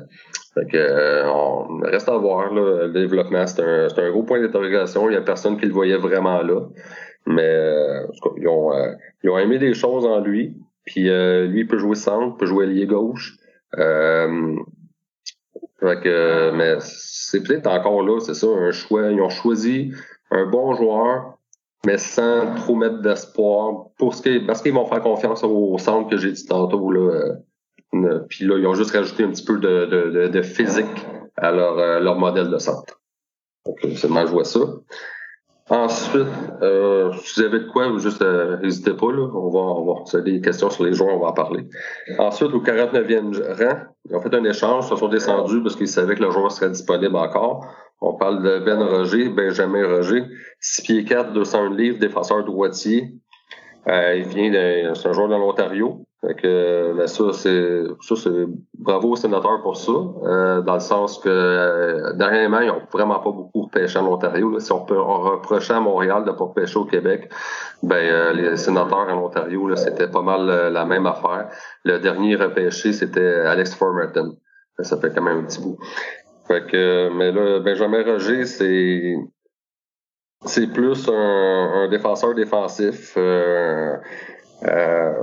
Fait que, euh, on reste à voir le développement. C'est un, un, gros point d'interrogation. Il n'y a personne qui le voyait vraiment là. Mais euh, ils, ont, euh, ils ont aimé des choses en lui. Puis euh, lui, il peut jouer centre, peut jouer allié gauche. Fait que, mais c'est peut-être encore là, c'est ça, un choix. Ils ont choisi un bon joueur, mais sans trop mettre d'espoir pour ce qui, parce qu'ils vont faire confiance au centre que j'ai dit tantôt là. puis là, ils ont juste rajouté un petit peu de, de, de, physique à leur, leur modèle de centre. Donc, mal joué ça. Ensuite, euh, si vous avez de quoi, juste euh, n'hésitez pas. Là. On va, on va, des questions sur les joueurs, on va en parler. Ensuite, au 49e rang, ils ont fait un échange, ils se sont descendus parce qu'ils savaient que le joueur serait disponible encore. On parle de Ben Roger, Benjamin Roger, 6 pieds 4, 201 livres, défenseur droitier. Euh, il vient de, c'est un joueur de l'Ontario. Que ben ça, c'est ça, c'est bravo aux sénateurs pour ça. Euh, dans le sens que euh, dernièrement, ils ont vraiment pas beaucoup pêché en Ontario. Si on peut reprocher à Montréal de pas pêcher au Québec, ben euh, les sénateurs en Ontario, c'était pas mal la même affaire. Le dernier repêché, c'était Alex Formerton. Ça fait quand même un petit bout. Fait que, mais là, Benjamin Roger, c'est c'est plus un, un, défenseur défensif. Euh, euh,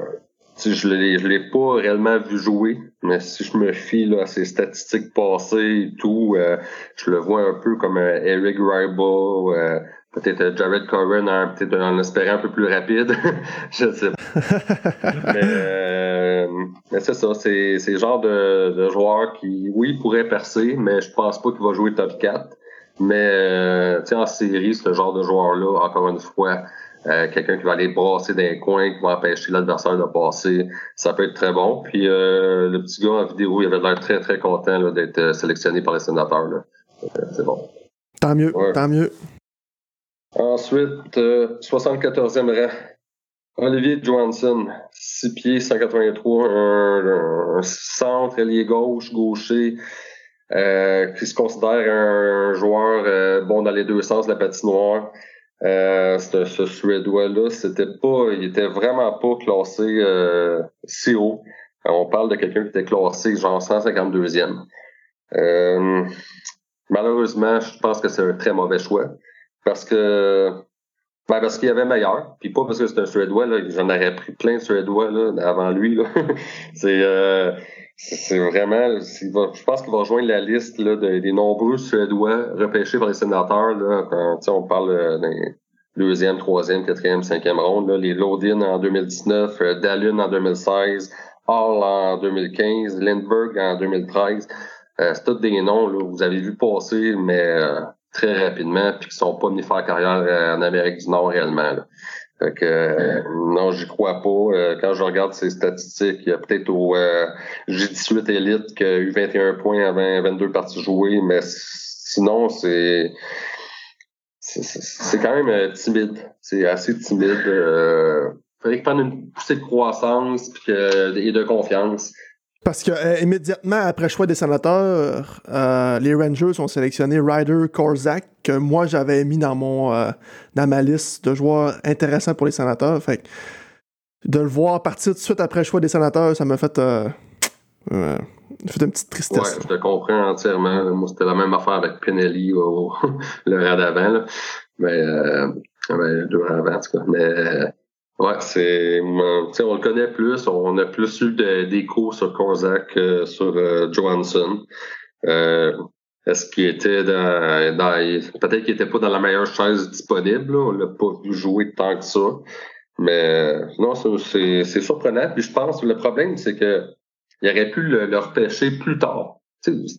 je l'ai, je l'ai pas réellement vu jouer, mais si je me fie là, à ses statistiques passées et tout, euh, je le vois un peu comme un Eric Ribo, euh, peut-être Jared Coren, hein, peut-être en espérant un peu plus rapide. je sais pas. mais, euh, mais c'est ça, c'est, c'est le genre de, de joueur qui, oui, pourrait percer, mais je pense pas qu'il va jouer top 4. Mais en série, ce genre de joueur-là, encore une fois, euh, quelqu'un qui va aller brasser dans les coins, qui va empêcher l'adversaire de passer, ça peut être très bon. Puis euh, le petit gars en vidéo, il avait l'air très très content d'être euh, sélectionné par les sénateurs. c'est bon. Tant mieux, tant mieux. Ensuite, 74e rang. Olivier Johansson, 6 pieds, 183, un, un centre allié gauche, gaucher, qui se considère un, joueur bon dans les deux sens de la patinoire. Euh, ce, ce Suédois-là, c'était pas, il était vraiment pas classé euh, si haut. Euh, on parle de quelqu'un qui était classé genre 152e. Euh, malheureusement, je pense que c'est un très mauvais choix. Parce que ben parce qu'il y avait meilleur, puis pas parce que c'est un Suédois, là, j'en aurais pris plein de Suédois là, avant lui. Là. c'est euh, c'est vraiment, je pense qu'il va rejoindre la liste là, des nombreux Suédois repêchés par les sénateurs. Là, on parle euh, d'un deuxième, troisième, quatrième, cinquième ronde. Les Lodin en 2019, euh, Dallin en 2016, Hall en 2015, Lindbergh en 2013. Euh, c'est tous des noms là, vous avez vu passer, mais euh, très rapidement, puis qui sont pas venus faire carrière en Amérique du Nord réellement. Là. Fait que euh, non, j'y crois pas. Euh, quand je regarde ces statistiques, il y a peut-être au euh, J18 Elite qui a eu 21 points avant 22 parties jouées, mais sinon, c'est c'est quand même euh, timide. C'est assez timide. Euh, faudrait qu'il prenne une poussée de croissance et de confiance. Parce que euh, immédiatement après le choix des sénateurs, euh, les Rangers ont sélectionné Ryder Korzak, que moi j'avais mis dans mon dans ma liste de joueurs intéressants pour les sénateurs. Fait de le voir partir tout de suite après le choix des sénateurs, ça m'a fait euh, fait une petite tristesse. Ouais, je te comprends entièrement. Moi, c'était la même affaire avec Pinelli au, le rang d'avant. Mais euh, ben, deux rangs avant, en tout cas. Mais euh, ouais, c'est. On le connaît plus. On a plus eu d'écho sur Kozak que sur euh, Johansson. Euh, est-ce qu'il était dans, dans peut-être qu'il était pas dans la meilleure chaise disponible, là. on l'a pas vu jouer tant que ça. Mais non, c'est surprenant. Puis je pense que le problème, c'est que il aurait pu le, repêcher plus tard.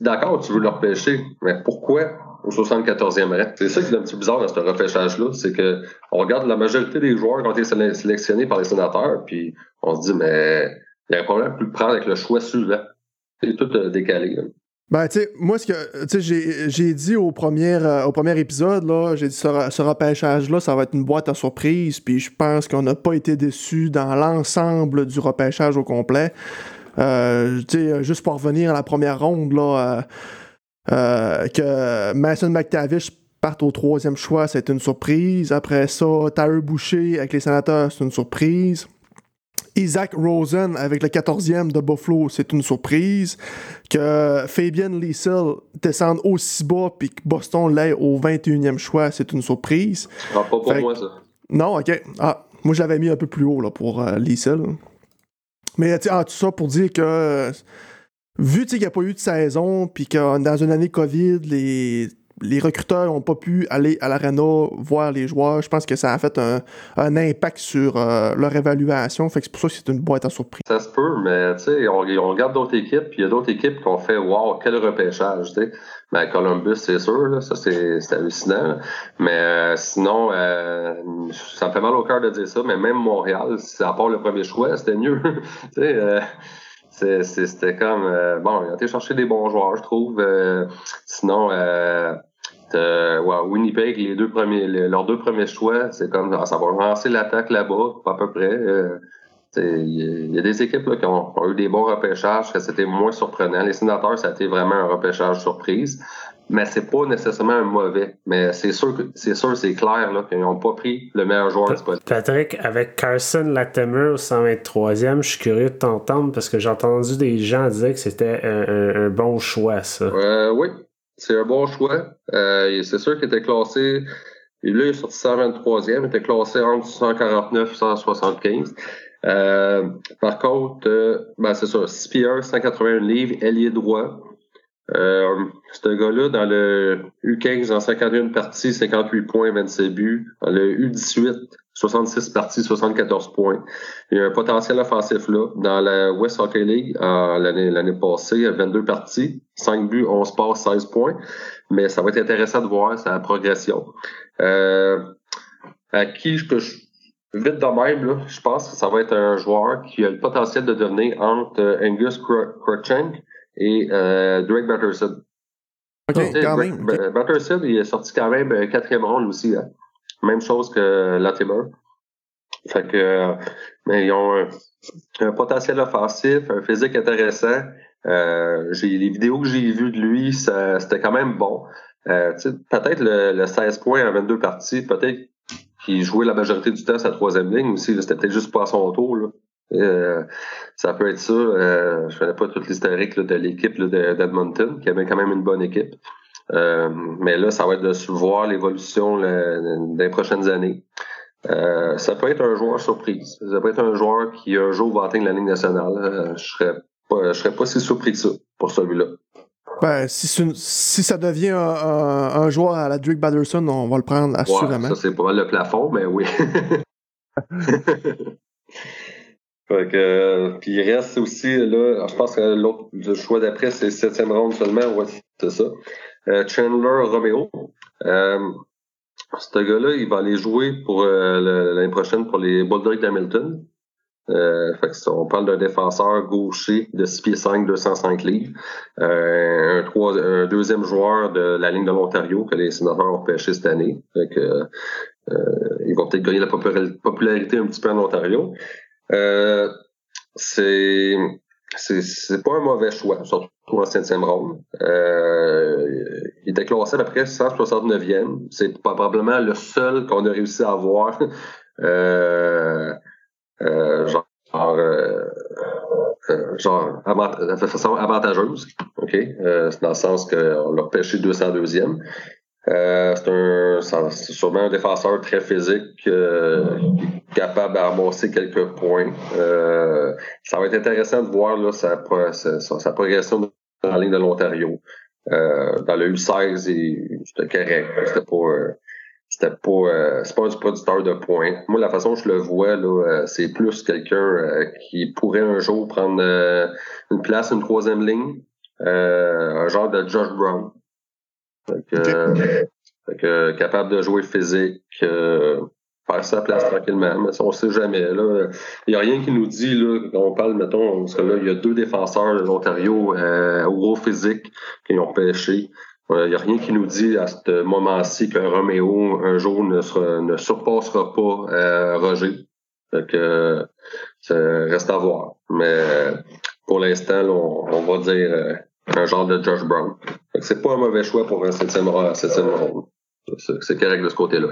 D'accord, tu veux le repêcher, mais pourquoi au 74e rang? C'est ça qui est un petit bizarre dans ce repêchage-là, c'est que on regarde la majorité des joueurs qui ont été sélectionnés par les sénateurs, puis on se dit, mais il y a un problème plus prendre avec le choix suivant. C'est tout euh, décalé. Ben, tu sais, moi, ce que j'ai dit au premier, euh, au premier épisode, là, j'ai dit ce, ce repêchage-là, ça va être une boîte à surprise, puis je pense qu'on n'a pas été déçus dans l'ensemble du repêchage au complet. Euh, juste pour revenir à la première ronde, là, euh, euh, que Mason McTavish parte au troisième choix, c'est une surprise. Après ça, Tyler Boucher avec les sénateurs, c'est une surprise. Isaac Rosen avec le 14e de Buffalo, c'est une surprise. Que Fabian Liesel descende aussi bas puis que Boston l'ait au 21e choix, c'est une surprise. pas pour moi, ça. Non, ok. Ah, moi, je l'avais mis un peu plus haut là, pour euh, Liesel. Mais ah, tout ça pour dire que vu qu'il n'y a pas eu de saison, puis que dans une année COVID, les, les recruteurs n'ont pas pu aller à l'arena voir les joueurs, je pense que ça a fait un, un impact sur euh, leur évaluation. Fait que c'est pour ça que c'est une boîte à surprise. Ça se peut, mais tu sais, on, on, regarde d'autres équipes, puis il y a d'autres équipes qui ont fait Wow, quel repêchage, tu sais. Ben, Columbus, c'est sûr, là, ça c'est hallucinant. Mais euh, sinon, euh, ça me fait mal au cœur de dire ça, mais même Montréal, à part le premier choix, c'était mieux. euh, c'était comme bon, ils ont été chercher des bons joueurs, je trouve. sinon, Winnipeg, les deux premiers, leurs deux premiers choix, c'est comme ça va lancer l'attaque là-bas, à peu près. Il y a des équipes là, qui ont, eu des bons repêchages, que c'était moins surprenant. Les sénateurs, ça a été vraiment un repêchage surprise. Mais c'est pas nécessairement un mauvais. Mais c'est sûr c'est sûr, c'est clair là, qu'ils n'ont pas pris le meilleur joueur disponible. Patrick, avec Carson Latimer au 123e, je suis curieux de t'entendre parce que j'ai entendu des gens dire que c'était un, bon choix, ça. Euh, oui, c'est un bon choix. Euh, c'est sûr qu'il était classé. Il est sorti 123e, il était classé entre 149 et 175. Euh, par contre, euh, ben c'est ça, 6 pieds 181 livres, ailier droit. Euh, ce gars-là, dans le U15, en 51 parties, 58 points, 27 buts. Dans le U18, 66 parties, 74 points. Il y a un potentiel offensif là. Dans la West Hockey League, l'année, passée, il y a 22 parties, 5 buts, 11 passes, 16 points. Mais ça va être intéressant de voir sa progression. Euh, à qui je peux Vite de même, là, je pense que ça va être un joueur qui a le potentiel de devenir entre euh, Angus Crutchink et euh, Drake Batterson. OK, quand même. Batterson, il est sorti quand même euh, quatrième ronde aussi. Hein. Même chose que Latimer. Fait que, mais ils ont un, potentiel offensif, un physique intéressant. Euh, j'ai les vidéos que j'ai vues de lui, c'était quand même bon. Euh, peut-être le, le, 16 points en 22 parties, peut-être qui jouait la majorité du temps sa troisième ligne aussi. C'était peut-être juste pas à son tour. Là. Euh, ça peut être ça. Euh, je connais pas toute l'historique de l'équipe d'Edmonton, qui avait quand même une bonne équipe. Euh, mais là, ça va être de voir l'évolution des prochaines années. Euh, ça peut être un joueur surprise. Ça peut être un joueur qui un jour va atteindre la ligne nationale. Je serais pas, je serais pas si surpris que ça pour celui-là. Ben, si, si, ça devient un, un, joueur à la Drake Batterson, on va le prendre assurément. ça, c'est pas mal le plafond, mais oui. fait que, puis il reste aussi, là, je pense que l'autre le choix d'après, c'est septième round seulement. Ouais, c'est ça. Euh, Chandler Romeo. Euh, ce gars-là, il va aller jouer pour euh, l'année prochaine pour les Bulldogs d'Hamilton. on parle d'un défenseur gaucher de 6 pieds 5, 205 livres. un, un, deuxième joueur de la ligne de l'Ontario que les sénateurs ont pêché cette année. Fait que, ils vont peut-être gagner la popularité un petit peu en Ontario. C'est c'est pas un mauvais choix, surtout en septième ronde. Euh, il était classé après 169e. C'est probablement le seul qu'on a réussi à avoir euh, euh, genre, euh, euh, genre de façon avantageuse. OK? c'est dans le sens qu'on l'a pêché 202e. Euh, c'est un, sûrement un défenseur très physique, euh, capable d'amasser quelques points. Euh, ça va être intéressant de voir là, sa, progression dans la ligne de l'Ontario. Euh, dans le U16, c'était correct. C'était pas, c'était pas, c'est pas un producteur de points. Moi, la façon dont je le vois, là, c'est plus quelqu'un qui pourrait un jour prendre une place, une troisième ligne, un genre de Josh Brown. Fait que, capable de jouer physique, euh, faire sa place tranquillement, mais on sait jamais. Là, il n'y a rien qui nous dit là, quand on parle, mettons, parce que là, il y a deux défenseurs de l'Ontario euh, au gros physique qui ont pêché. Il n'y a rien qui nous dit à ce moment-ci que Roméo un jour ne, sera, ne surpassera pas euh, Roger. Fait que ça reste à voir. Mais pour l'instant, on, on, va dire euh, un genre de Josh Brown. C'est pas un mauvais choix pour un septième, septième ronde. C'est correct de ce côté-là.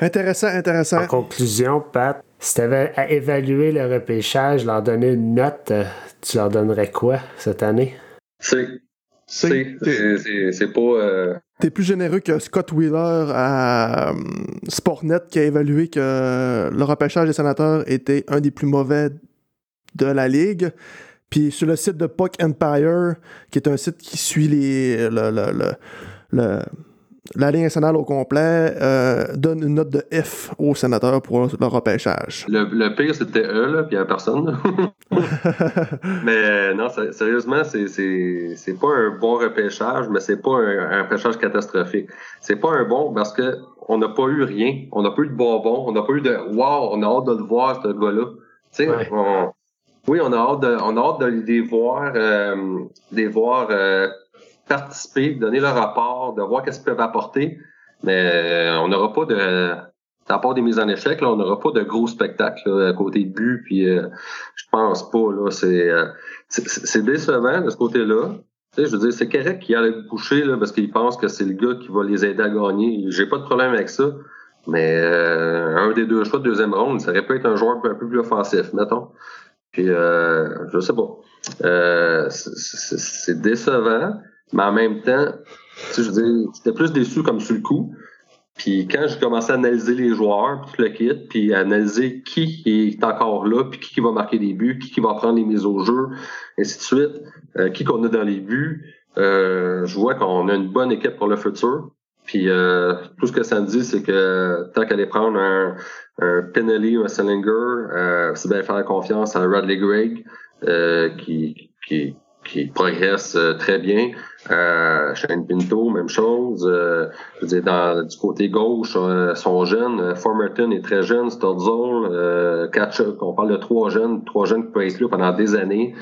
Intéressant, intéressant. En conclusion, Pat, si tu avais à évaluer le repêchage, leur donner une note, euh, tu leur donnerais quoi cette année? C'est. C'est. C'est pas. Euh... T'es plus généreux que Scott Wheeler à euh, Sportnet qui a évalué que le repêchage des sénateurs était un des plus mauvais de la ligue. Puis sur le site de Puck Empire, qui est un site qui suit les, le, la ligne nationale au complet, euh, donne une note de F aux sénateurs pour le repêchage. Le, pire, c'était eux, là, puis il n'y a personne. mais non, sérieusement, c'est, c'est, pas un bon repêchage, mais c'est pas un, repêchage catastrophique. C'est pas un bon parce que on n'a pas eu rien. On n'a pas eu de bonbons. On n'a pas eu de Wow, on a hâte de le voir, ce gars-là. Tu sais, oui, on a hâte de, on a hâte de les voir, euh, voir euh, participer, donner leur rapport, de voir qu'est-ce qu'ils peuvent apporter. Mais euh, on n'aura pas de, à part des mises en échec, là, on n'aura pas de gros spectacles à côté de but. Puis euh, je pense pas là, c'est, c'est décevant de ce côté-là. Tu sais, je veux dire, c'est correct qu'il aille coucher là, parce qu'il pense que c'est le gars qui va les aider à gagner. J'ai pas de problème avec ça. Mais un des deux choix de deuxième ronde, ça aurait pu être un joueur un peu plus offensif, mettons. Puis, euh, je sais pas. Euh, c'est décevant, mais en même temps, tu sais, je veux j'étais plus déçu comme sur le coup. Puis quand j'ai commencé à analyser les joueurs, puis tout le kit, puis à analyser qui est encore là, puis qui va marquer des buts, qui va prendre les mises au jeu, ainsi de suite, euh, qui qu'on a dans les buts, euh, je vois qu'on a une bonne équipe pour le futur. Puis euh, tout ce que ça me dit, c'est que tant qu'elle est prendre un, un Penelly ou un Salinger, euh, c'est bien faire confiance à Radley Gregg, euh, qui, qui, qui progresse euh, très bien. Euh, Shane Pinto, même chose. Euh, je veux dire, dans, du côté gauche, euh, sont jeunes. Formerton est très jeune, Stutzel, euh, Ketchup, on parle de trois jeunes, trois jeunes qui peuvent être là pendant des années.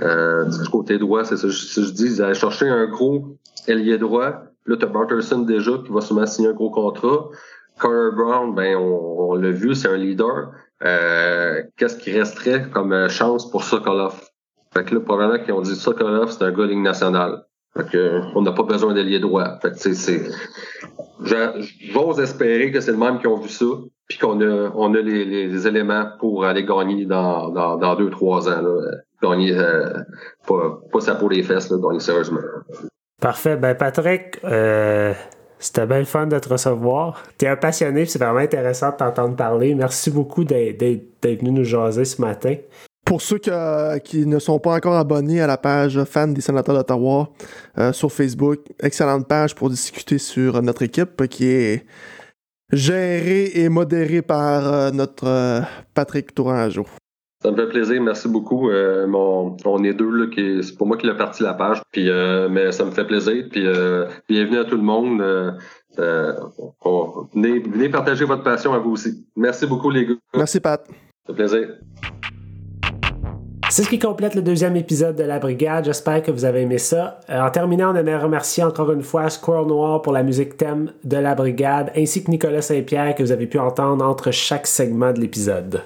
Euh, du côté droit, c'est ça je, je dis, ils allaient chercher un gros ailier droit Là, tu as Barterson déjà qui va sûrement signer un gros contrat. Carter Brown, ben on, l'a vu, c'est un leader. Euh, Qu'est-ce qui resterait comme euh, chance pour Sokolov? Fait que là, probablement qu'ils ont dit Sokolov, c'est un gars ligne nationale. Fait que, on n'a pas besoin d'ailier droit. Fait que c'est. J'ose espérer que c'est le même qui ont vu ça, puis qu'on a, on a les, les, éléments pour aller gagner dans, dans, dans deux, trois ans. Là. Gagner euh, pas, pas ça pour les fesses, là, gagner sérieusement. Parfait. Ben, Patrick, euh, c'était bien le fun de te recevoir. Tu es un passionné, c'est vraiment intéressant de t'entendre parler. Merci beaucoup d'être venu nous jaser ce matin. Pour ceux qui ne sont pas encore abonnés à la page fan des sénateurs d'Ottawa euh, sur Facebook, excellente page pour discuter sur notre équipe qui est gérée et modérée par euh, notre Patrick Tourangeau. Ça me fait plaisir, merci beaucoup. Euh, on est deux là, qui c'est pour moi qui l'a parti la page. Puis euh, mais ça me fait plaisir. Puis euh, bienvenue à tout le monde. venez, venez partager votre passion à vous aussi. Merci beaucoup les gars. Merci Pat. Ça fait plaisir. C'est ce qui complète le deuxième épisode de La Brigade. J'espère que vous avez aimé ça. En terminant, on aimerait remercier encore une fois Squirrel Noir pour la musique thème de La Brigade, ainsi que Nicolas Saint-Pierre que vous avez pu entendre entre chaque segment de l'épisode.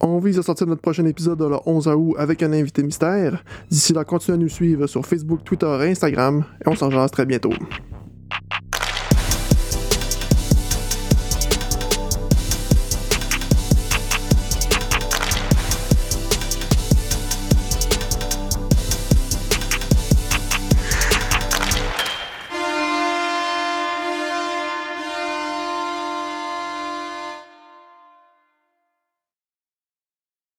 On vise à sortir notre prochain épisode le 11 août avec un invité mystère. D'ici là, continuez à nous suivre sur Facebook, Twitter et Instagram, et on s'en jase très bientôt.